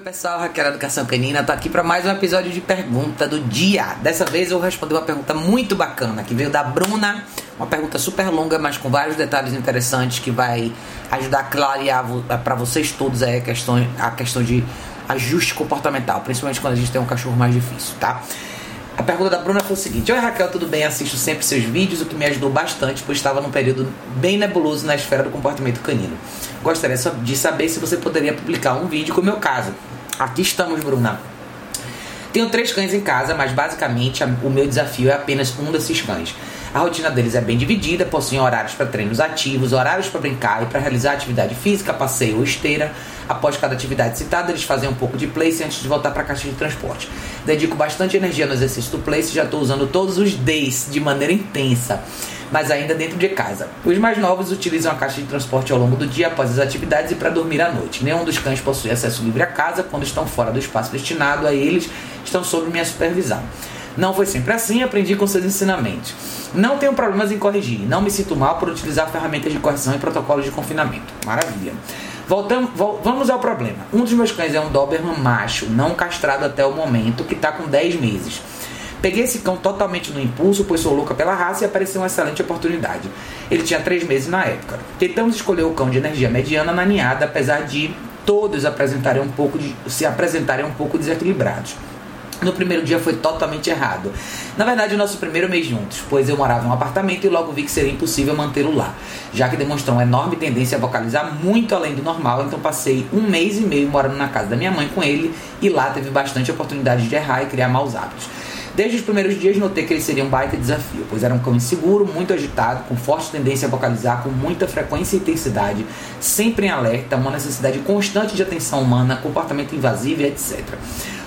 pessoal, Raquel Educação Canina, tô aqui para mais um episódio de pergunta do dia. Dessa vez eu vou responder uma pergunta muito bacana que veio da Bruna, uma pergunta super longa, mas com vários detalhes interessantes que vai ajudar a clarear para vocês todos aí a questão, a questão de ajuste comportamental, principalmente quando a gente tem um cachorro mais difícil, tá? A pergunta da Bruna foi o seguinte: Oi Raquel, tudo bem? Assisto sempre seus vídeos, o que me ajudou bastante, pois estava num período bem nebuloso na esfera do comportamento canino. Gostaria de saber se você poderia publicar um vídeo com o meu caso. Aqui estamos, Bruna. Tenho três cães em casa, mas basicamente o meu desafio é apenas um desses cães. A rotina deles é bem dividida, possuem horários para treinos ativos, horários para brincar e para realizar atividade física, passeio ou esteira. Após cada atividade citada, eles fazem um pouco de place antes de voltar para a caixa de transporte. Dedico bastante energia no exercício do place, já estou usando todos os days de maneira intensa mas ainda dentro de casa. Os mais novos utilizam a caixa de transporte ao longo do dia após as atividades e para dormir à noite. Nenhum dos cães possui acesso livre à casa quando estão fora do espaço destinado a eles, estão sob minha supervisão. Não foi sempre assim, aprendi com seus ensinamentos. Não tenho problemas em corrigir, não me sinto mal por utilizar ferramentas de correção e protocolos de confinamento. Maravilha. Voltamos, vol vamos ao problema. Um dos meus cães é um Doberman macho, não castrado até o momento, que está com 10 meses. Peguei esse cão totalmente no impulso, pois sou louca pela raça e apareceu uma excelente oportunidade. Ele tinha 3 meses na época. Tentamos escolher o cão de energia mediana na ninhada, apesar de todos apresentarem um pouco de, se apresentarem um pouco desequilibrados. No primeiro dia foi totalmente errado. Na verdade, o nosso primeiro mês juntos, pois eu morava em um apartamento e logo vi que seria impossível mantê-lo lá, já que demonstrou uma enorme tendência a vocalizar muito além do normal, então passei um mês e meio morando na casa da minha mãe com ele e lá teve bastante oportunidade de errar e criar maus hábitos. Desde os primeiros dias notei que ele seria um baita desafio, pois era um cão inseguro, muito agitado, com forte tendência a vocalizar com muita frequência e intensidade, sempre em alerta, uma necessidade constante de atenção humana, comportamento invasivo e etc.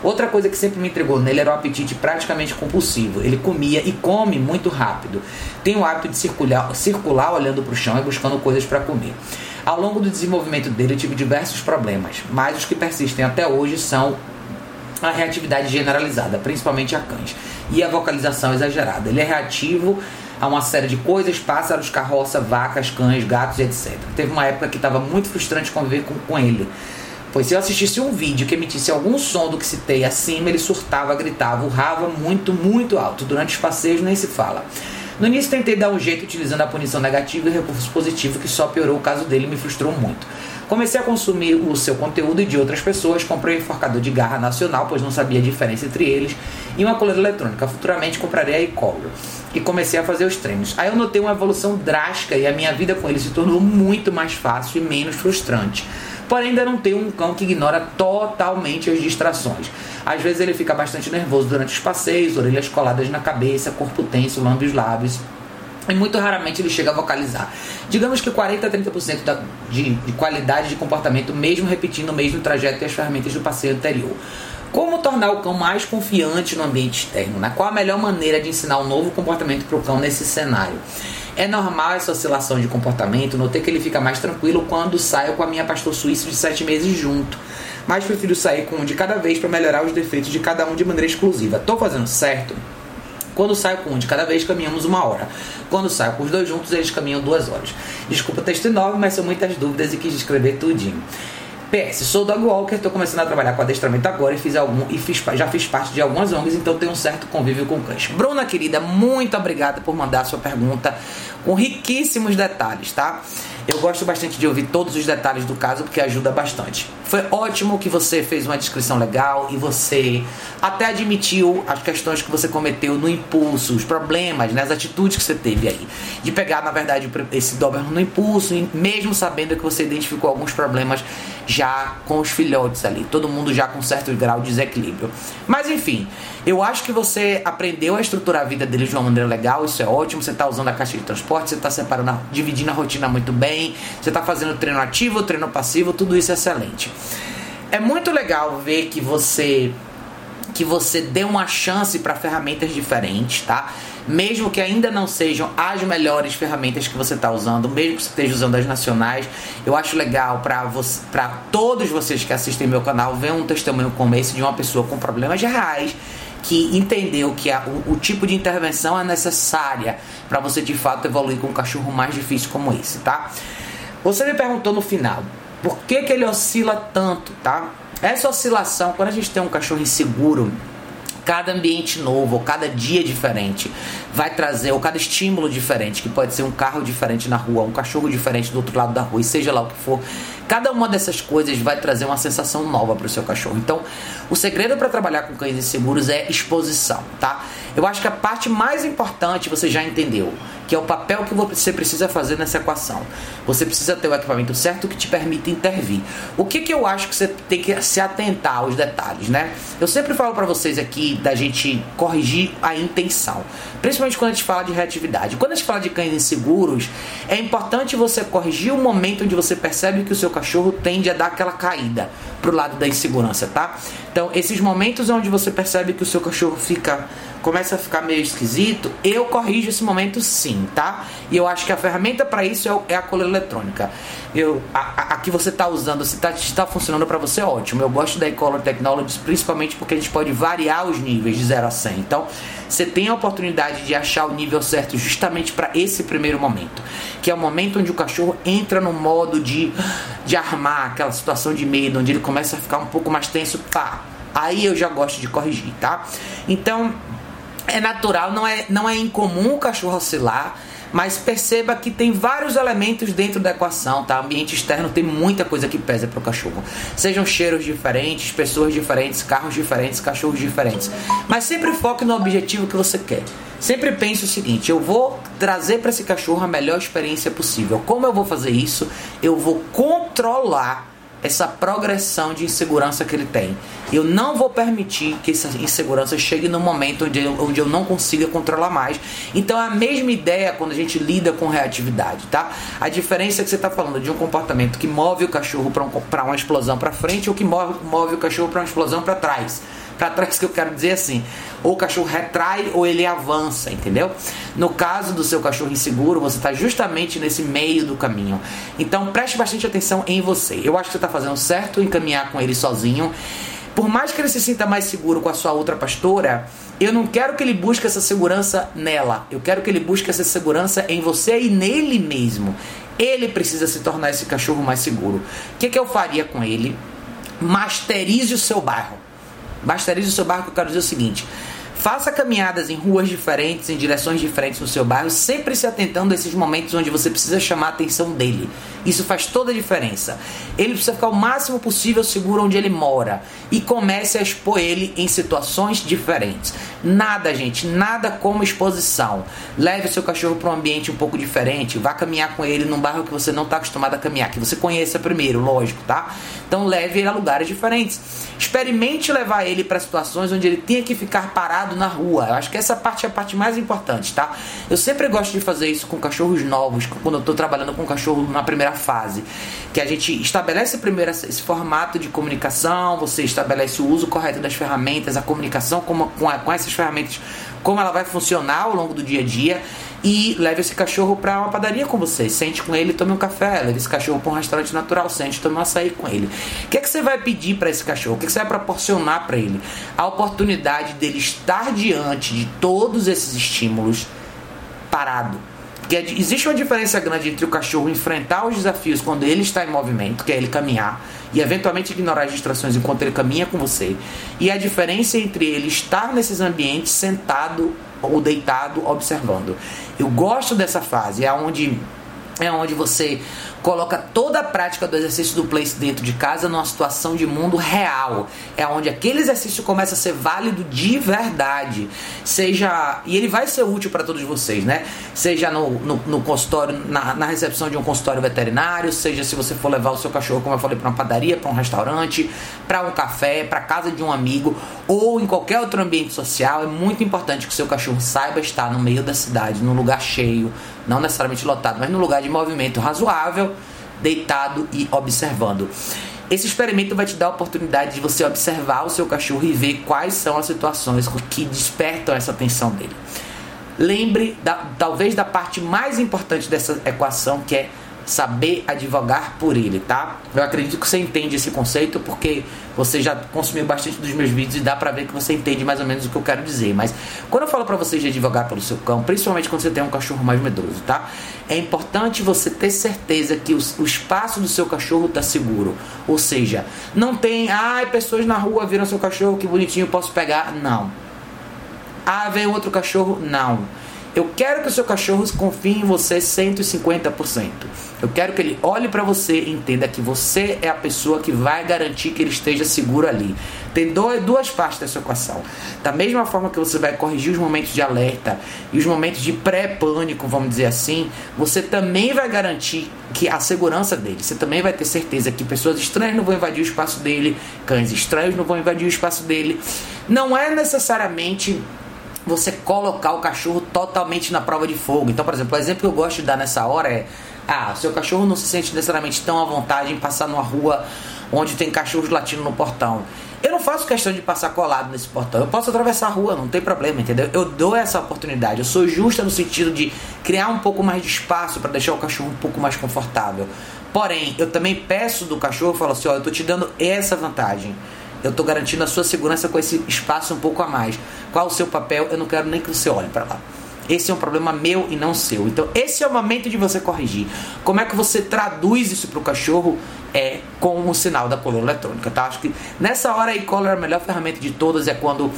Outra coisa que sempre me entregou nele era o apetite praticamente compulsivo. Ele comia e come muito rápido. Tem o hábito de circular, circular olhando para o chão e buscando coisas para comer. Ao longo do desenvolvimento dele, eu tive diversos problemas, mas os que persistem até hoje são a reatividade generalizada, principalmente a cães, e a vocalização exagerada. Ele é reativo a uma série de coisas, pássaros, carroça, vacas, cães, gatos, etc. Teve uma época que estava muito frustrante conviver com, com ele Pois se eu assistisse um vídeo que emitisse algum som do que citei acima, ele surtava, gritava, urrava muito, muito alto. Durante os passeios nem se fala. No início tentei dar um jeito utilizando a punição negativa e recurso positivo, que só piorou o caso dele e me frustrou muito. Comecei a consumir o seu conteúdo e de outras pessoas, comprei um enforcador de garra nacional, pois não sabia a diferença entre eles, e uma coleira eletrônica. Futuramente comprarei a e-collar. E comecei a fazer os treinos. Aí eu notei uma evolução drástica e a minha vida com ele se tornou muito mais fácil e menos frustrante porém ainda não tem um cão que ignora totalmente as distrações. Às vezes ele fica bastante nervoso durante os passeios, orelhas coladas na cabeça, corpo tenso, lambe os lábios. E muito raramente ele chega a vocalizar. Digamos que 40 a 30% da, de, de qualidade de comportamento, mesmo repetindo o mesmo trajeto e as ferramentas do passeio anterior. Como tornar o cão mais confiante no ambiente externo? Né? Qual a melhor maneira de ensinar um novo comportamento para o cão nesse cenário? É normal essa oscilação de comportamento, notei que ele fica mais tranquilo quando saio com a minha pastor suíço de 7 meses junto. Mas prefiro sair com um de cada vez para melhorar os defeitos de cada um de maneira exclusiva. Tô fazendo certo? Quando saio com um de cada vez, caminhamos uma hora. Quando saio com os dois juntos, eles caminham duas horas. Desculpa o texto enorme, mas são muitas dúvidas e quis escrever tudinho. PS, sou dog walker, estou começando a trabalhar com adestramento agora e fiz algum e fiz, já fiz parte de algumas ONGs, então tenho um certo convívio com cães. Bruna querida, muito obrigada por mandar sua pergunta com riquíssimos detalhes, tá? Eu gosto bastante de ouvir todos os detalhes do caso porque ajuda bastante. Foi ótimo que você fez uma descrição legal e você até admitiu as questões que você cometeu no impulso, os problemas, né, as atitudes que você teve aí. De pegar, na verdade, esse Doberman no impulso, mesmo sabendo que você identificou alguns problemas já com os filhotes ali, todo mundo já com certo grau de desequilíbrio. Mas enfim, eu acho que você aprendeu a estruturar a vida deles de uma maneira legal, isso é ótimo. Você está usando a caixa de transporte, você está separando, dividindo a rotina muito bem, você está fazendo treino ativo, treino passivo, tudo isso é excelente. É muito legal ver que você que você dê uma chance para ferramentas diferentes, tá? Mesmo que ainda não sejam as melhores ferramentas que você está usando, mesmo que você esteja usando as nacionais, eu acho legal para para todos vocês que assistem meu canal ver um testemunho como esse de uma pessoa com problemas reais que entendeu que a, o, o, tipo de intervenção é necessária para você de fato evoluir com um cachorro mais difícil como esse, tá? Você me perguntou no final por que, que ele oscila tanto, tá? Essa oscilação, quando a gente tem um cachorro inseguro, cada ambiente novo, ou cada dia diferente, vai trazer, ou cada estímulo diferente, que pode ser um carro diferente na rua, um cachorro diferente do outro lado da rua, e seja lá o que for, cada uma dessas coisas vai trazer uma sensação nova para o seu cachorro. Então, o segredo para trabalhar com cães inseguros é exposição, tá? Eu acho que a parte mais importante você já entendeu, que é o papel que você precisa fazer nessa equação. Você precisa ter o equipamento certo que te permita intervir. O que, que eu acho que você tem que se atentar aos detalhes, né? Eu sempre falo para vocês aqui da gente corrigir a intenção, principalmente quando a gente fala de reatividade. Quando a gente fala de cães inseguros, é importante você corrigir o momento onde você percebe que o seu cachorro tende a dar aquela caída pro lado da insegurança, tá? Então, esses momentos onde você percebe que o seu cachorro fica começa a ficar meio esquisito, eu corrijo esse momento sim, tá? E eu acho que a ferramenta para isso é, é, a coleira eletrônica. Eu, a, a, a que você está usando, se está tá funcionando para você, ótimo. Eu gosto da eColor Technologies principalmente porque a gente pode variar os níveis de 0 a 100. Então, você tem a oportunidade de achar o nível certo justamente para esse primeiro momento, que é o momento onde o cachorro entra no modo de, de armar, aquela situação de medo, onde ele começa a ficar um pouco mais tenso, pá. Aí eu já gosto de corrigir, tá? Então, é natural, não é, não é incomum o cachorro oscilar, mas perceba que tem vários elementos dentro da equação, tá? Ambiente externo tem muita coisa que pesa para o cachorro. Sejam cheiros diferentes, pessoas diferentes, carros diferentes, cachorros diferentes. Mas sempre foque no objetivo que você quer. Sempre pense o seguinte: eu vou trazer para esse cachorro a melhor experiência possível. Como eu vou fazer isso? Eu vou controlar essa progressão de insegurança que ele tem. Eu não vou permitir que essa insegurança chegue no momento onde eu, onde eu não consiga controlar mais. Então é a mesma ideia quando a gente lida com reatividade, tá? A diferença é que você está falando de um comportamento que move o cachorro para um, uma explosão para frente ou que move, move o cachorro para uma explosão para trás para trás que eu quero dizer assim, ou o cachorro retrai ou ele avança, entendeu? No caso do seu cachorro inseguro, você está justamente nesse meio do caminho. Então preste bastante atenção em você. Eu acho que você está fazendo certo em caminhar com ele sozinho. Por mais que ele se sinta mais seguro com a sua outra pastora, eu não quero que ele busque essa segurança nela. Eu quero que ele busque essa segurança em você e nele mesmo. Ele precisa se tornar esse cachorro mais seguro. O que, que eu faria com ele? Masterize o seu bairro. Basterize o seu que eu quero dizer o seguinte: Faça caminhadas em ruas diferentes, em direções diferentes no seu bairro, sempre se atentando a esses momentos onde você precisa chamar a atenção dele. Isso faz toda a diferença. Ele precisa ficar o máximo possível seguro onde ele mora e comece a expor ele em situações diferentes. Nada, gente, nada como exposição. Leve o seu cachorro para um ambiente um pouco diferente, vá caminhar com ele num bairro que você não está acostumado a caminhar, que você conheça primeiro, lógico, tá? Então leve ele a lugares diferentes. Experimente levar ele para situações onde ele tenha que ficar parado na rua. Eu acho que essa parte é a parte mais importante, tá? Eu sempre gosto de fazer isso com cachorros novos, quando eu tô trabalhando com cachorro na primeira fase. Que a gente estabelece primeiro esse formato de comunicação, você estabelece o uso correto das ferramentas, a comunicação com, com, com essas ferramentas, como ela vai funcionar ao longo do dia a dia e leve esse cachorro para uma padaria com você. Sente com ele, tome um café. Leve esse cachorro para um restaurante natural, sente, tome um açaí com ele. O que, é que você vai pedir para esse cachorro? O que, é que você vai proporcionar para ele? A oportunidade dele estar diante de todos esses estímulos parado. Porque existe uma diferença grande entre o cachorro enfrentar os desafios quando ele está em movimento, que é ele caminhar, e eventualmente ignorar as distrações enquanto ele caminha com você, e a diferença entre ele estar nesses ambientes sentado ou deitado observando. Eu gosto dessa fase, é onde é onde você coloca toda a prática do exercício do place dentro de casa numa situação de mundo real. É onde aquele exercício começa a ser válido de verdade. Seja. E ele vai ser útil para todos vocês, né? Seja no, no, no consultório, na, na, recepção de um consultório veterinário, seja se você for levar o seu cachorro, como eu falei, para uma padaria, para um restaurante, para um café, para casa de um amigo, ou em qualquer outro ambiente social. É muito importante que o seu cachorro saiba estar no meio da cidade, num lugar cheio, não necessariamente lotado, mas num lugar de movimento razoável, deitado e observando. Esse experimento vai te dar a oportunidade de você observar o seu cachorro e ver quais são as situações que despertam essa atenção dele. Lembre da, talvez da parte mais importante dessa equação que é saber advogar por ele, tá? Eu acredito que você entende esse conceito porque você já consumiu bastante dos meus vídeos e dá pra ver que você entende mais ou menos o que eu quero dizer. Mas quando eu falo pra vocês de advogar pelo seu cão, principalmente quando você tem um cachorro mais medroso, tá? É importante você ter certeza que o, espaço do seu cachorro tá seguro. Ou seja, não tem, ai, pessoas na rua viram seu cachorro, que bonitinho, posso pegar. Não. Ah, vem outro cachorro? Não eu quero que o seu cachorro confie em você 150%. Eu quero que ele olhe para você e entenda que você é a pessoa que vai garantir que ele esteja seguro ali. Tem duas partes dessa equação. Da mesma forma que você vai corrigir os momentos de alerta e os momentos de pré-pânico, vamos dizer assim, você também vai garantir que a segurança dele. Você também vai ter certeza que pessoas estranhas não vão invadir o espaço dele, cães estranhos não vão invadir o espaço dele. Não é necessariamente você colocar o cachorro totalmente na prova de fogo. Então, por exemplo, o exemplo que eu gosto de dar nessa hora é: ah, seu cachorro não se sente necessariamente tão à vontade em passar numa rua onde tem cachorros latindo no portão. Eu não faço questão de passar colado nesse portão. Eu posso atravessar a rua, não tem problema, entendeu? Eu dou essa oportunidade. Eu sou justa no sentido de criar um pouco mais de espaço para deixar o cachorro um pouco mais confortável. Porém, eu também peço do cachorro, falo assim, ó, eu tô te dando essa vantagem eu estou garantindo a sua segurança com esse espaço um pouco a mais. Qual o seu papel? Eu não quero nem que você olhe para lá. Esse é um problema meu e não seu. Então, esse é o momento de você corrigir. Como é que você traduz isso para o cachorro? É com o sinal da coleira eletrônica, tá? Acho que nessa hora aí, cola é a melhor ferramenta de todas é quando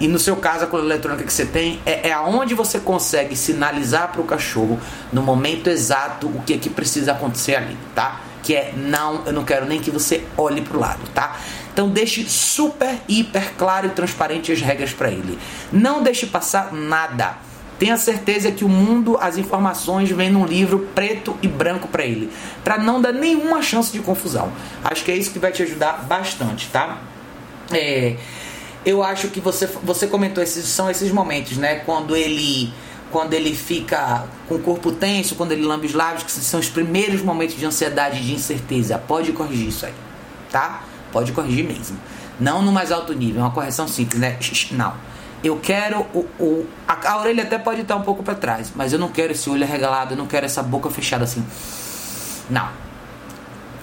e no seu caso, a coleira eletrônica que você tem é, é aonde você consegue sinalizar para o cachorro no momento exato o que é que precisa acontecer ali, tá? Que é não, eu não quero nem que você olhe para o lado, tá? Então deixe super, hiper claro e transparente as regras para ele. Não deixe passar nada. Tenha certeza que o mundo, as informações vêm num livro preto e branco para ele, para não dar nenhuma chance de confusão. Acho que é isso que vai te ajudar bastante, tá? É, eu acho que você, você comentou esses são esses momentos, né? Quando ele quando ele fica com o corpo tenso, quando ele lambe os lábios, que são os primeiros momentos de ansiedade e de incerteza. Pode corrigir isso aí, tá? Pode corrigir mesmo. Não no mais alto nível, é uma correção simples, né? Não. Eu quero o, o a, a, orelha até pode estar um pouco para trás, mas eu não quero esse olho arregalado, eu não quero essa boca fechada assim. Não.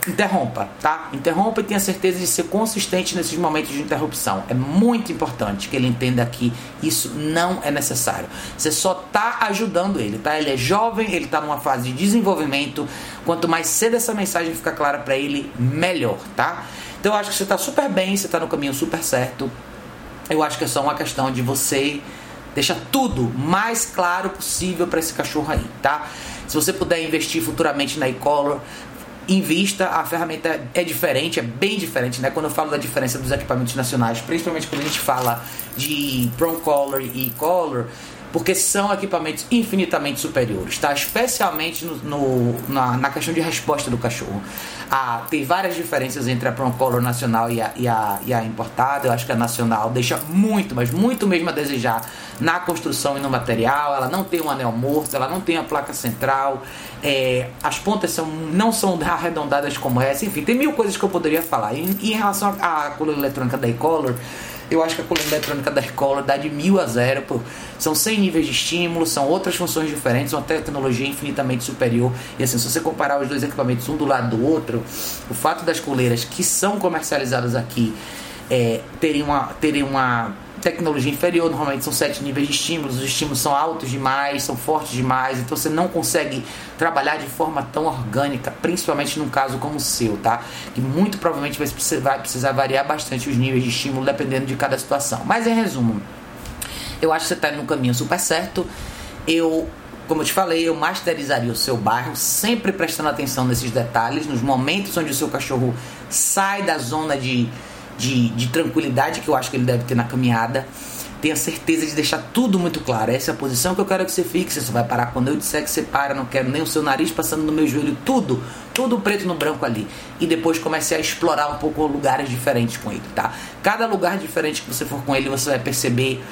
Interrompa, tá? Interrompa e tenha certeza de ser consistente nesses momentos de interrupção. É muito importante que ele entenda que isso não é necessário. Você só está ajudando ele, tá? Ele é jovem, ele está numa fase de desenvolvimento. Quanto mais cedo essa mensagem ficar clara para ele, melhor, tá? Então eu acho que você está super bem, você está no caminho super certo. Eu acho que é só uma questão de você deixar tudo mais claro possível para esse cachorro aí, tá? Se você puder investir futuramente na e-collar, invista, a ferramenta é diferente, é bem diferente, né? Quando eu falo da diferença dos equipamentos nacionais, principalmente quando a gente fala de Prong Collar e e-collar, porque são equipamentos infinitamente superiores, tá? Especialmente no, no na, na, questão de resposta do cachorro. Ah, tem várias diferenças entre a Procolor nacional e a, e, a, e a importada. Eu acho que a nacional deixa muito, mas muito mesmo a desejar na construção e no material. Ela não tem um anel morto, ela não tem a placa central. É, as pontas são, não são arredondadas como essa. Enfim, tem mil coisas que eu poderia falar. E em relação à coluna eletrônica da e-color, eu acho que a coluna eletrônica da escola dá de mil a zero. Pô. São 100 níveis de estímulo, são outras funções diferentes, uma tecnologia infinitamente superior. E assim, se você comparar os dois equipamentos um do lado do outro, o fato das coleiras que são comercializadas aqui é, terem, uma, terem uma tecnologia inferior, normalmente são sete níveis de estímulos, os estímulos são altos demais, são fortes demais, então você não consegue trabalhar de forma tão orgânica, principalmente num caso como o seu, tá? Que muito provavelmente vai precisar, vai precisar variar bastante os níveis de estímulo dependendo de cada situação. Mas em resumo, eu acho que você está no caminho super certo. Eu como eu te falei, eu masterizaria o seu bairro, sempre prestando atenção nesses detalhes, nos momentos onde o seu cachorro sai da zona de de, de tranquilidade que eu acho que ele deve ter na caminhada. Tenha certeza de deixar tudo muito claro. Essa é a posição que eu quero que você fique. Você só vai parar quando eu disser que você para. Não quero nem o seu nariz passando no meu joelho. Tudo, tudo preto no branco ali. E depois comece a explorar um pouco lugares diferentes com ele, tá? Cada lugar diferente que você for com ele, você vai perceber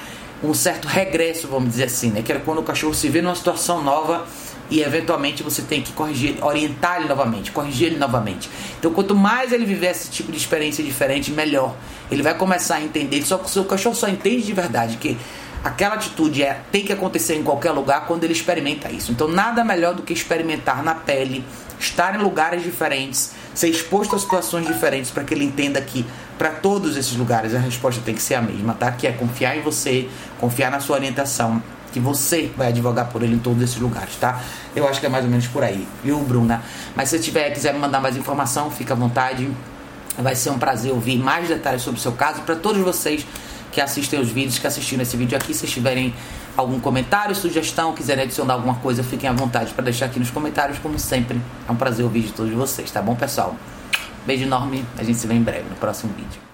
um certo regresso, vamos dizer assim, né? Que é quando o cachorro se vê numa situação nova e eventualmente você tem que corrigir, orientar ele novamente, corrigir ele novamente. Então, quanto mais ele viver esse tipo de experiência diferente, melhor. Ele vai começar a entender. Só que o seu cachorro só entende de verdade que aquela atitude é, tem que acontecer em qualquer lugar quando ele experimenta isso. Então, nada melhor do que experimentar na pele estar em lugares diferentes, ser exposto a situações diferentes para que ele entenda que para todos esses lugares a resposta tem que ser a mesma, tá? Que é confiar em você, confiar na sua orientação, que você vai advogar por ele em todos esses lugares, tá? Eu acho que é mais ou menos por aí, viu, Bruna? Mas se tiver quiser me mandar mais informação, fica à vontade. Vai ser um prazer ouvir mais detalhes sobre o seu caso para todos vocês que assistem os vídeos, que assistiram esse vídeo aqui, se tiverem algum comentário, sugestão, quiserem adicionar alguma coisa, fiquem à vontade para deixar aqui nos comentários, como sempre. É um prazer ouvir de todos vocês, tá bom, pessoal? Beijo enorme, a gente se vê em breve no próximo vídeo.